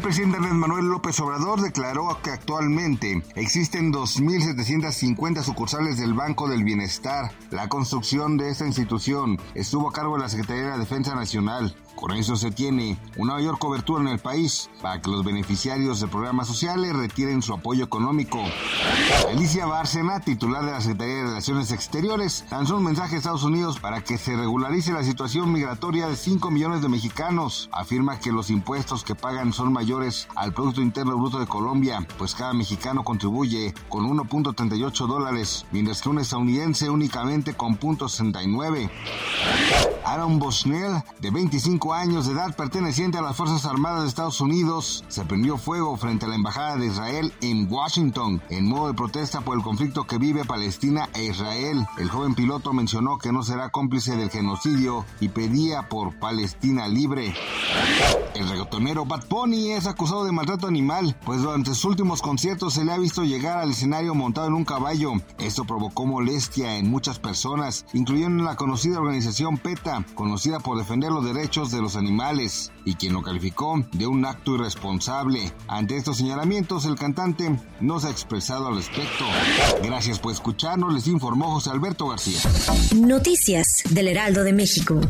El presidente Andrés Manuel López Obrador declaró que actualmente existen 2.750 sucursales del Banco del Bienestar. La construcción de esta institución estuvo a cargo de la Secretaría de la Defensa Nacional. Con eso se tiene una mayor cobertura en el país para que los beneficiarios de programas sociales retiren su apoyo económico. Alicia Bárcena, titular de la Secretaría de Relaciones Exteriores, lanzó un mensaje a Estados Unidos para que se regularice la situación migratoria de 5 millones de mexicanos. Afirma que los impuestos que pagan son mayores al Producto Interno Bruto de Colombia, pues cada mexicano contribuye con 1.38 dólares, mientras que un estadounidense únicamente con .69. Aaron Bushnell, de 25 años de edad, perteneciente a las Fuerzas Armadas de Estados Unidos, se prendió fuego frente a la Embajada de Israel en Washington en modo de protesta por el conflicto que vive Palestina e Israel. El joven piloto mencionó que no será cómplice del genocidio y pedía por Palestina libre. El reggaetonero Bad Bunny es acusado de maltrato animal, pues durante sus últimos conciertos se le ha visto llegar al escenario montado en un caballo. Esto provocó molestia en muchas personas, incluyendo la conocida organización PETA, conocida por defender los derechos de los animales, y quien lo calificó de un acto irresponsable. Ante estos señalamientos, el cantante no se ha expresado al respecto. Gracias por escucharnos, les informó José Alberto García. Noticias del Heraldo de México.